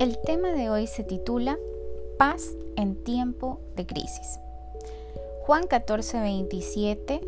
El tema de hoy se titula Paz en tiempo de crisis. Juan 14, 27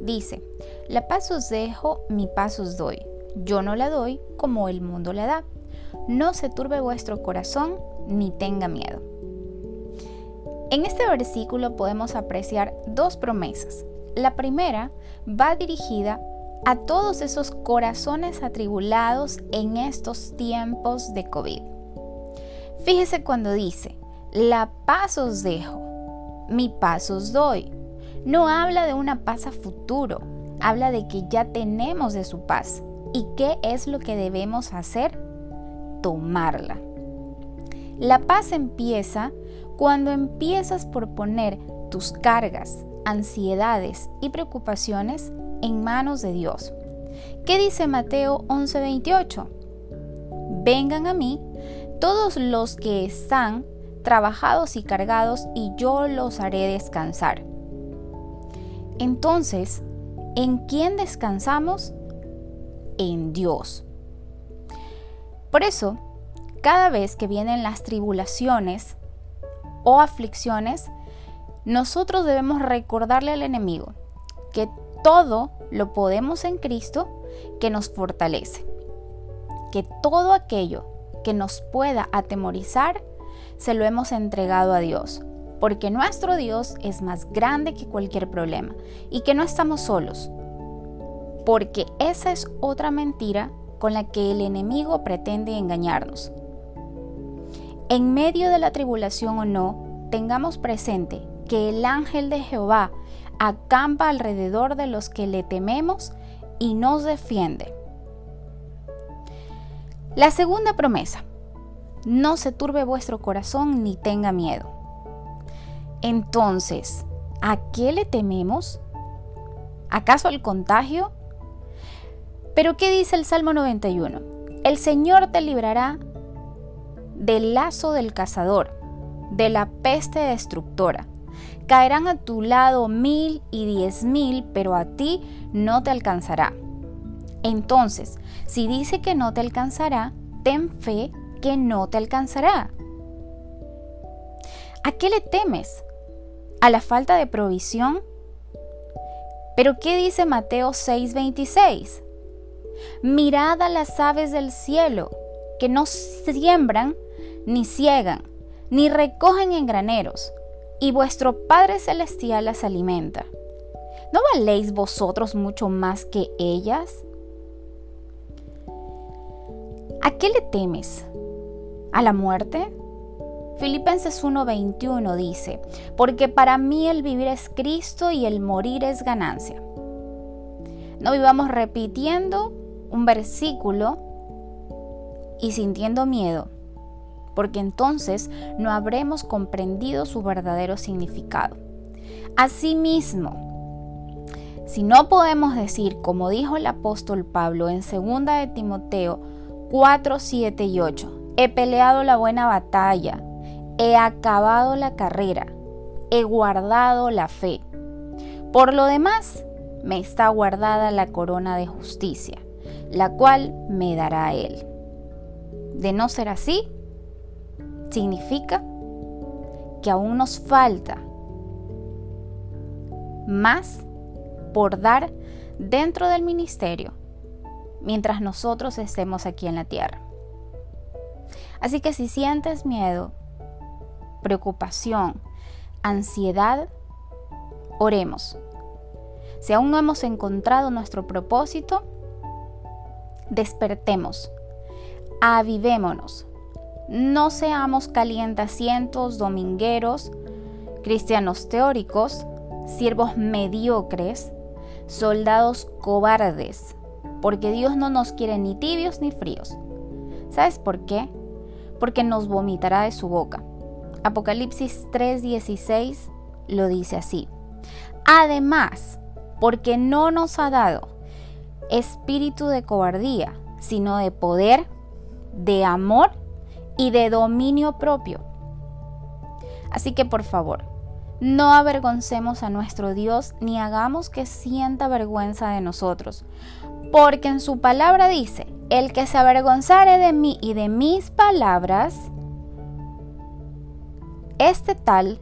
dice, La paz os dejo, mi paz os doy. Yo no la doy como el mundo la da. No se turbe vuestro corazón ni tenga miedo. En este versículo podemos apreciar dos promesas. La primera va dirigida a todos esos corazones atribulados en estos tiempos de COVID. Fíjese cuando dice, la paz os dejo, mi paz os doy. No habla de una paz a futuro, habla de que ya tenemos de su paz. ¿Y qué es lo que debemos hacer? Tomarla. La paz empieza cuando empiezas por poner tus cargas, ansiedades y preocupaciones en manos de Dios. ¿Qué dice Mateo 11:28? Vengan a mí todos los que están trabajados y cargados y yo los haré descansar. Entonces, ¿en quién descansamos? En Dios. Por eso, cada vez que vienen las tribulaciones o aflicciones, nosotros debemos recordarle al enemigo que todo lo podemos en Cristo que nos fortalece. Que todo aquello que nos pueda atemorizar, se lo hemos entregado a Dios, porque nuestro Dios es más grande que cualquier problema y que no estamos solos, porque esa es otra mentira con la que el enemigo pretende engañarnos. En medio de la tribulación o no, tengamos presente que el ángel de Jehová acampa alrededor de los que le tememos y nos defiende. La segunda promesa, no se turbe vuestro corazón ni tenga miedo. Entonces, ¿a qué le tememos? ¿Acaso al contagio? Pero ¿qué dice el Salmo 91? El Señor te librará del lazo del cazador, de la peste destructora. Caerán a tu lado mil y diez mil, pero a ti no te alcanzará. Entonces, si dice que no te alcanzará, ten fe que no te alcanzará. ¿A qué le temes? ¿A la falta de provisión? Pero ¿qué dice Mateo 6:26? Mirad a las aves del cielo, que no siembran, ni ciegan, ni recogen en graneros, y vuestro Padre Celestial las alimenta. ¿No valéis vosotros mucho más que ellas? ¿A qué le temes? ¿A la muerte? Filipenses 1:21 dice, porque para mí el vivir es Cristo y el morir es ganancia. No vivamos repitiendo un versículo y sintiendo miedo, porque entonces no habremos comprendido su verdadero significado. Asimismo, si no podemos decir, como dijo el apóstol Pablo en 2 de Timoteo 4, 7 y 8. He peleado la buena batalla, he acabado la carrera, he guardado la fe. Por lo demás, me está guardada la corona de justicia, la cual me dará Él. De no ser así, significa que aún nos falta más por dar dentro del ministerio mientras nosotros estemos aquí en la tierra. Así que si sientes miedo, preocupación, ansiedad, oremos. Si aún no hemos encontrado nuestro propósito, despertemos, avivémonos. No seamos calientacientos, domingueros, cristianos teóricos, siervos mediocres, soldados cobardes, porque Dios no nos quiere ni tibios ni fríos. ¿Sabes por qué? Porque nos vomitará de su boca. Apocalipsis 3:16 lo dice así. Además, porque no nos ha dado espíritu de cobardía, sino de poder, de amor y de dominio propio. Así que por favor, no avergoncemos a nuestro Dios ni hagamos que sienta vergüenza de nosotros, porque en su palabra dice el que se avergonzare de mí y de mis palabras, este tal,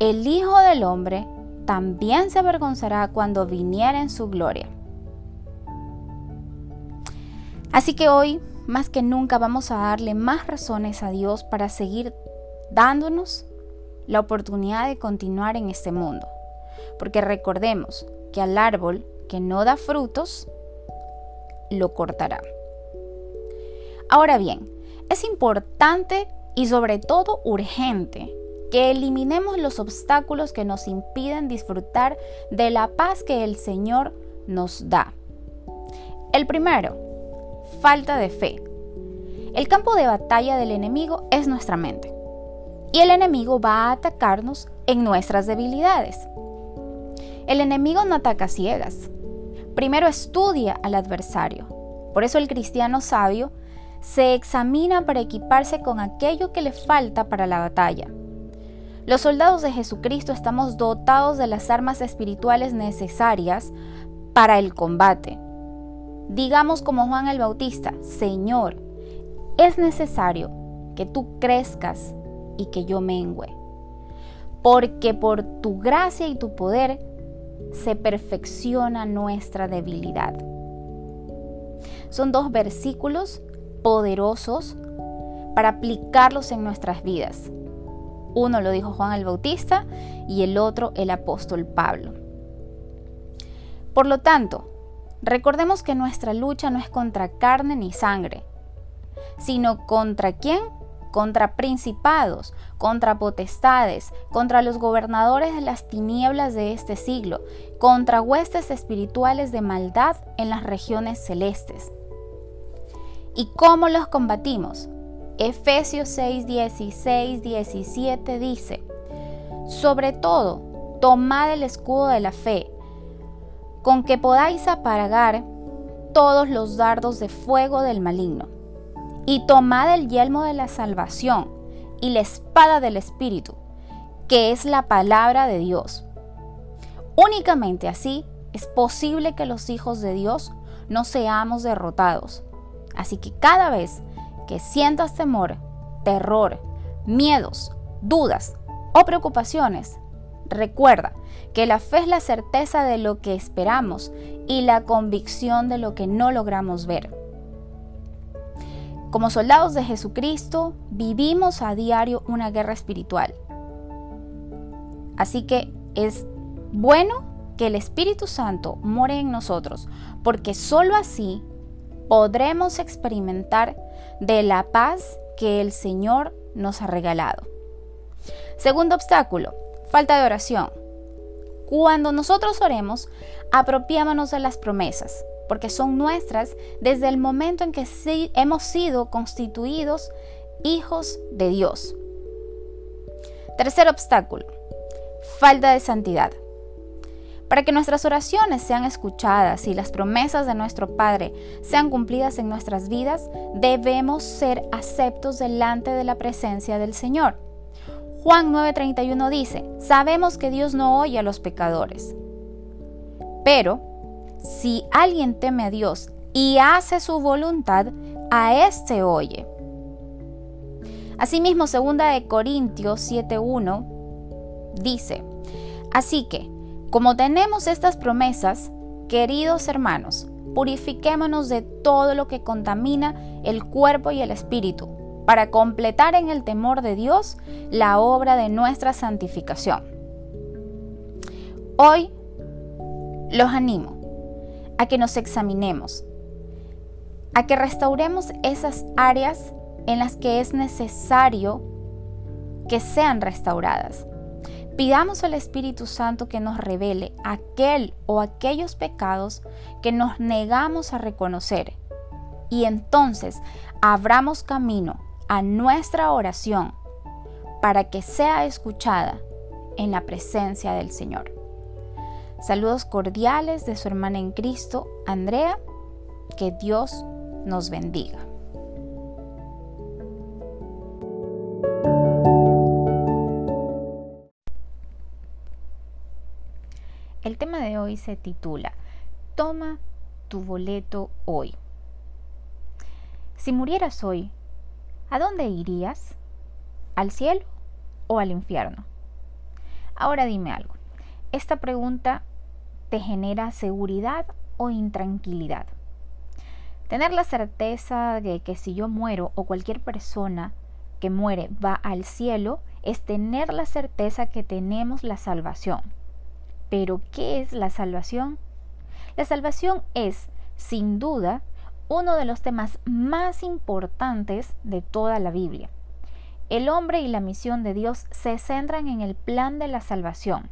el Hijo del Hombre, también se avergonzará cuando viniera en su gloria. Así que hoy, más que nunca, vamos a darle más razones a Dios para seguir dándonos la oportunidad de continuar en este mundo. Porque recordemos que al árbol que no da frutos, lo cortará. Ahora bien, es importante y sobre todo urgente que eliminemos los obstáculos que nos impiden disfrutar de la paz que el Señor nos da. El primero, falta de fe. El campo de batalla del enemigo es nuestra mente. Y el enemigo va a atacarnos en nuestras debilidades. El enemigo no ataca ciegas. Primero estudia al adversario. Por eso el cristiano sabio se examina para equiparse con aquello que le falta para la batalla. Los soldados de Jesucristo estamos dotados de las armas espirituales necesarias para el combate. Digamos como Juan el Bautista, Señor, es necesario que tú crezcas y que yo mengüe, porque por tu gracia y tu poder se perfecciona nuestra debilidad. Son dos versículos poderosos para aplicarlos en nuestras vidas. Uno lo dijo Juan el Bautista y el otro el apóstol Pablo. Por lo tanto, recordemos que nuestra lucha no es contra carne ni sangre, sino contra quién? Contra principados, contra potestades, contra los gobernadores de las tinieblas de este siglo, contra huestes espirituales de maldad en las regiones celestes. ¿Y cómo los combatimos? Efesios 6, 16, 17 dice, sobre todo, tomad el escudo de la fe, con que podáis apagar todos los dardos de fuego del maligno, y tomad el yelmo de la salvación y la espada del Espíritu, que es la palabra de Dios. Únicamente así es posible que los hijos de Dios no seamos derrotados. Así que cada vez que sientas temor, terror, miedos, dudas o preocupaciones, recuerda que la fe es la certeza de lo que esperamos y la convicción de lo que no logramos ver. Como soldados de Jesucristo, vivimos a diario una guerra espiritual. Así que es bueno que el Espíritu Santo more en nosotros, porque sólo así podremos experimentar de la paz que el Señor nos ha regalado. Segundo obstáculo, falta de oración. Cuando nosotros oremos, apropiámonos de las promesas, porque son nuestras desde el momento en que hemos sido constituidos hijos de Dios. Tercer obstáculo, falta de santidad. Para que nuestras oraciones sean escuchadas y las promesas de nuestro Padre sean cumplidas en nuestras vidas, debemos ser aceptos delante de la presencia del Señor. Juan 9:31 dice, sabemos que Dios no oye a los pecadores. Pero, si alguien teme a Dios y hace su voluntad, a éste oye. Asimismo, 2 de Corintios 7:1 dice, así que como tenemos estas promesas, queridos hermanos, purifiquémonos de todo lo que contamina el cuerpo y el espíritu, para completar en el temor de Dios la obra de nuestra santificación. Hoy los animo a que nos examinemos, a que restauremos esas áreas en las que es necesario que sean restauradas Pidamos al Espíritu Santo que nos revele aquel o aquellos pecados que nos negamos a reconocer. Y entonces abramos camino a nuestra oración para que sea escuchada en la presencia del Señor. Saludos cordiales de su hermana en Cristo, Andrea. Que Dios nos bendiga. El tema de hoy se titula Toma tu boleto hoy. Si murieras hoy, ¿a dónde irías? ¿Al cielo o al infierno? Ahora dime algo. ¿Esta pregunta te genera seguridad o intranquilidad? Tener la certeza de que si yo muero o cualquier persona que muere va al cielo es tener la certeza que tenemos la salvación. Pero, ¿qué es la salvación? La salvación es, sin duda, uno de los temas más importantes de toda la Biblia. El hombre y la misión de Dios se centran en el plan de la salvación.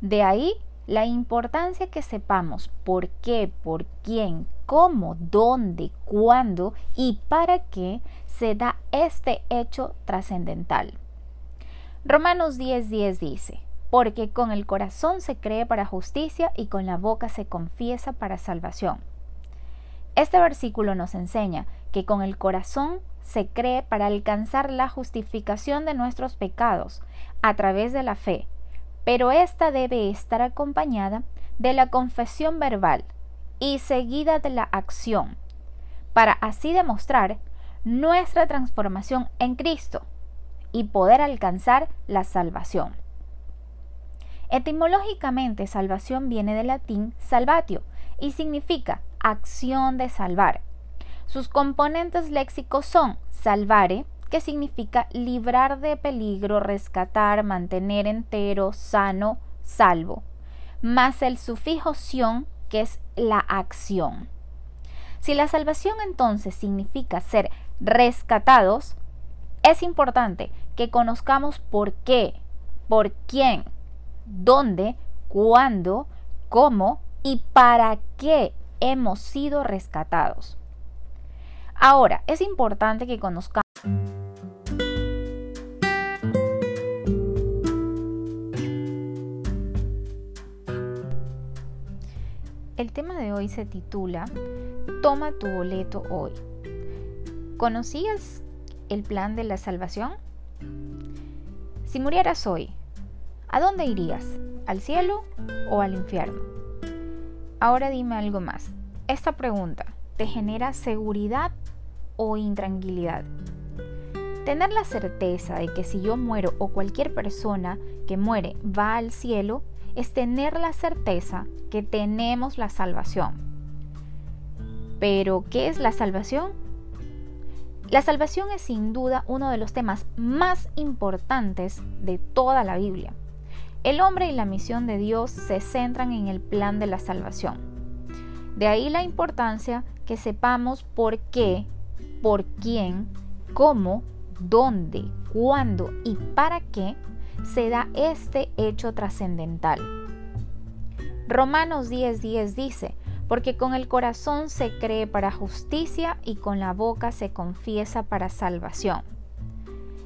De ahí la importancia que sepamos por qué, por quién, cómo, dónde, cuándo y para qué se da este hecho trascendental. Romanos 10:10 dice, porque con el corazón se cree para justicia y con la boca se confiesa para salvación. Este versículo nos enseña que con el corazón se cree para alcanzar la justificación de nuestros pecados a través de la fe, pero esta debe estar acompañada de la confesión verbal y seguida de la acción, para así demostrar nuestra transformación en Cristo y poder alcanzar la salvación. Etimológicamente, salvación viene del latín salvatio y significa acción de salvar. Sus componentes léxicos son salvare, que significa librar de peligro, rescatar, mantener entero, sano, salvo, más el sufijo sion, que es la acción. Si la salvación entonces significa ser rescatados, es importante que conozcamos por qué, por quién, dónde, cuándo, cómo y para qué hemos sido rescatados. Ahora, es importante que conozcamos El tema de hoy se titula Toma tu boleto hoy. ¿Conocías el plan de la salvación? Si murieras hoy, ¿a dónde irías? ¿Al cielo o al infierno? Ahora dime algo más. Esta pregunta te genera seguridad o intranquilidad. Tener la certeza de que si yo muero o cualquier persona que muere va al cielo es tener la certeza que tenemos la salvación. Pero, ¿qué es la salvación? La salvación es sin duda uno de los temas más importantes de toda la Biblia. El hombre y la misión de Dios se centran en el plan de la salvación. De ahí la importancia que sepamos por qué, por quién, cómo, dónde, cuándo y para qué se da este hecho trascendental. Romanos 10:10 dice, porque con el corazón se cree para justicia y con la boca se confiesa para salvación.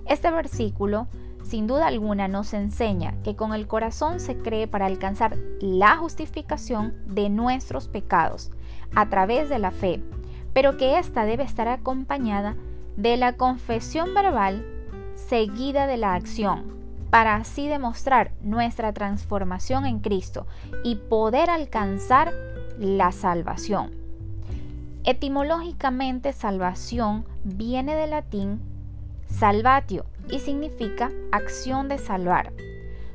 Este versículo sin duda alguna nos enseña que con el corazón se cree para alcanzar la justificación de nuestros pecados a través de la fe, pero que ésta debe estar acompañada de la confesión verbal seguida de la acción, para así demostrar nuestra transformación en Cristo y poder alcanzar la salvación. Etimológicamente salvación viene del latín salvatio y significa acción de salvar.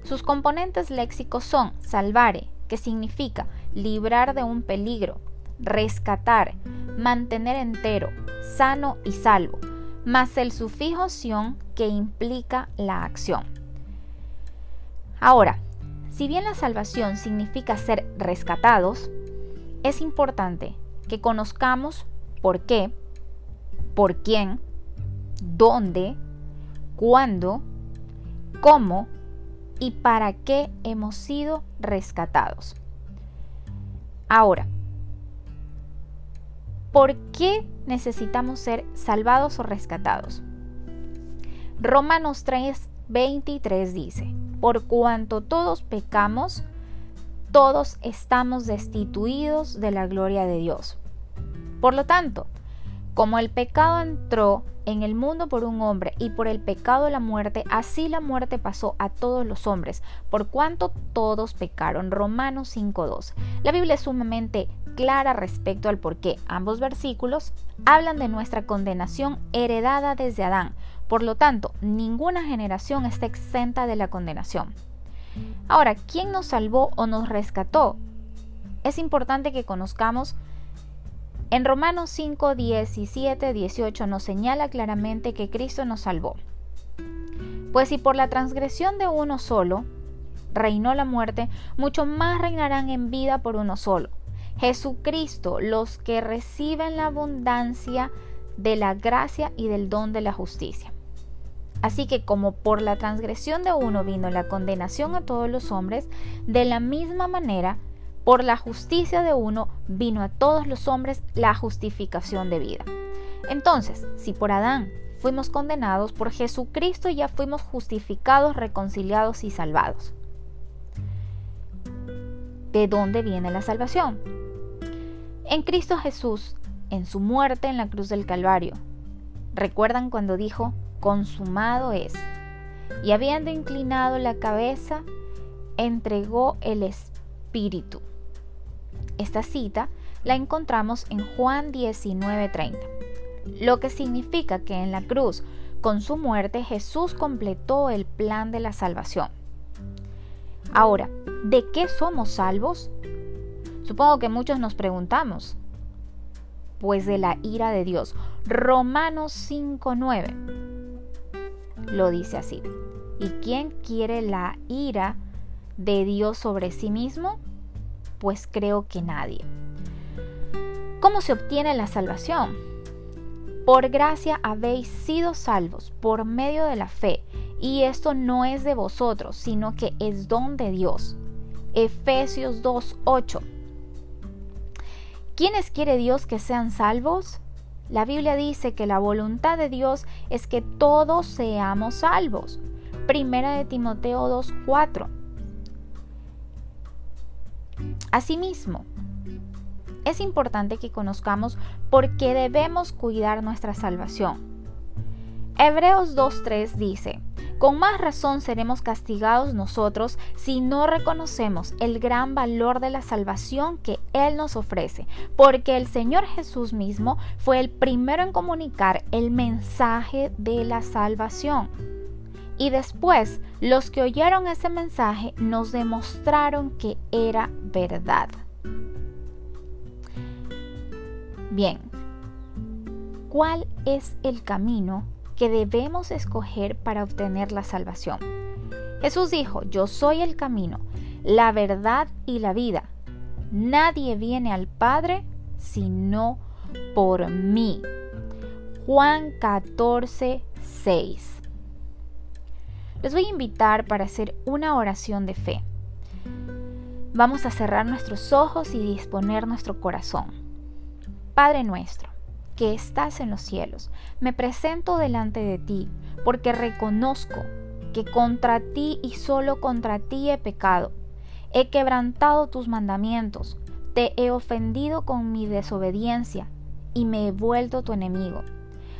Sus componentes léxicos son salvare, que significa librar de un peligro, rescatar, mantener entero, sano y salvo, más el sufijo sion que implica la acción. Ahora, si bien la salvación significa ser rescatados, es importante que conozcamos por qué, por quién, dónde, cuándo, cómo y para qué hemos sido rescatados. Ahora, ¿por qué necesitamos ser salvados o rescatados? Romanos 3, 23 dice, por cuanto todos pecamos, todos estamos destituidos de la gloria de Dios. Por lo tanto, como el pecado entró en el mundo por un hombre y por el pecado la muerte, así la muerte pasó a todos los hombres, por cuanto todos pecaron. Romanos 5.2. La Biblia es sumamente clara respecto al por qué. Ambos versículos hablan de nuestra condenación heredada desde Adán. Por lo tanto, ninguna generación está exenta de la condenación. Ahora, ¿quién nos salvó o nos rescató? Es importante que conozcamos en Romanos 5, 17, 18 nos señala claramente que Cristo nos salvó. Pues si por la transgresión de uno solo reinó la muerte, mucho más reinarán en vida por uno solo. Jesucristo, los que reciben la abundancia de la gracia y del don de la justicia. Así que como por la transgresión de uno vino la condenación a todos los hombres, de la misma manera por la justicia de uno vino a todos los hombres la justificación de vida. Entonces, si por Adán fuimos condenados, por Jesucristo ya fuimos justificados, reconciliados y salvados. ¿De dónde viene la salvación? En Cristo Jesús, en su muerte en la cruz del Calvario. ¿Recuerdan cuando dijo, consumado es? Y habiendo inclinado la cabeza, entregó el Espíritu. Esta cita la encontramos en Juan 19:30, lo que significa que en la cruz, con su muerte, Jesús completó el plan de la salvación. Ahora, ¿de qué somos salvos? Supongo que muchos nos preguntamos. Pues de la ira de Dios. Romanos 5:9 lo dice así. ¿Y quién quiere la ira de Dios sobre sí mismo? pues creo que nadie. ¿Cómo se obtiene la salvación? Por gracia habéis sido salvos por medio de la fe, y esto no es de vosotros, sino que es don de Dios. Efesios 2.8. ¿Quiénes quiere Dios que sean salvos? La Biblia dice que la voluntad de Dios es que todos seamos salvos. Primera de Timoteo 2.4. Asimismo, es importante que conozcamos por qué debemos cuidar nuestra salvación. Hebreos 2.3 dice, con más razón seremos castigados nosotros si no reconocemos el gran valor de la salvación que Él nos ofrece, porque el Señor Jesús mismo fue el primero en comunicar el mensaje de la salvación. Y después los que oyeron ese mensaje nos demostraron que era verdad. Bien, ¿cuál es el camino que debemos escoger para obtener la salvación? Jesús dijo, yo soy el camino, la verdad y la vida. Nadie viene al Padre sino por mí. Juan 14, 6 les voy a invitar para hacer una oración de fe. Vamos a cerrar nuestros ojos y disponer nuestro corazón. Padre nuestro, que estás en los cielos, me presento delante de ti porque reconozco que contra ti y solo contra ti he pecado. He quebrantado tus mandamientos, te he ofendido con mi desobediencia y me he vuelto tu enemigo.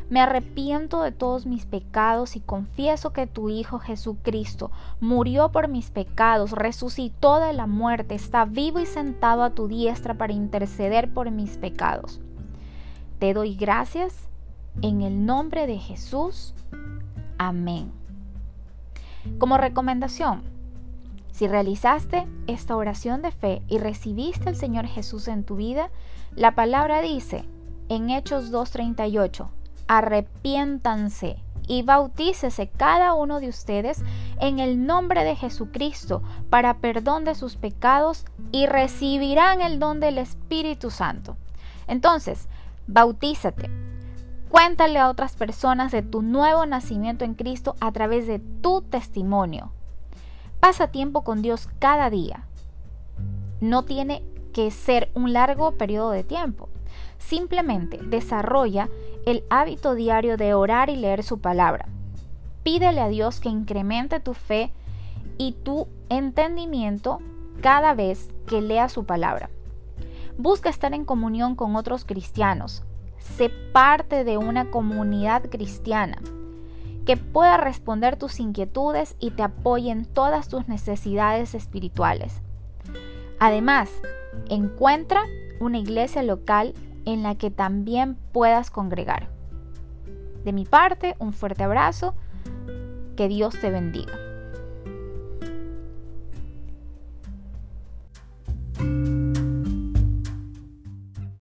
Me arrepiento de todos mis pecados y confieso que tu Hijo Jesucristo murió por mis pecados, resucitó de la muerte, está vivo y sentado a tu diestra para interceder por mis pecados. Te doy gracias en el nombre de Jesús. Amén. Como recomendación, si realizaste esta oración de fe y recibiste al Señor Jesús en tu vida, la palabra dice en Hechos 2.38, arrepiéntanse y bautícese cada uno de ustedes en el nombre de Jesucristo para perdón de sus pecados y recibirán el don del Espíritu Santo. Entonces, bautízate. Cuéntale a otras personas de tu nuevo nacimiento en Cristo a través de tu testimonio. Pasa tiempo con Dios cada día. No tiene que ser un largo periodo de tiempo. Simplemente desarrolla el hábito diario de orar y leer su palabra. Pídele a Dios que incremente tu fe y tu entendimiento cada vez que lea su palabra. Busca estar en comunión con otros cristianos. Sé parte de una comunidad cristiana que pueda responder tus inquietudes y te apoye en todas tus necesidades espirituales. Además, encuentra una iglesia local en la que también puedas congregar. De mi parte, un fuerte abrazo. Que Dios te bendiga.